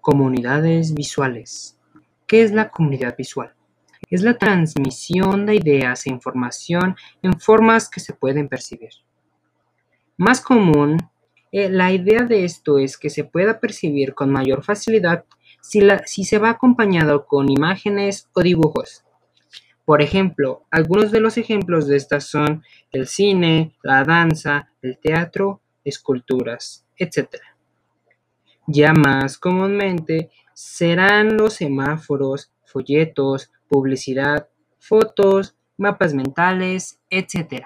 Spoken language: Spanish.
Comunidades visuales. ¿Qué es la comunidad visual? Es la transmisión de ideas e información en formas que se pueden percibir. Más común, eh, la idea de esto es que se pueda percibir con mayor facilidad si, si se va acompañado con imágenes o dibujos. Por ejemplo, algunos de los ejemplos de estas son el cine, la danza, el teatro, esculturas, etc. Ya más comúnmente serán los semáforos, folletos, publicidad, fotos, mapas mentales, etc.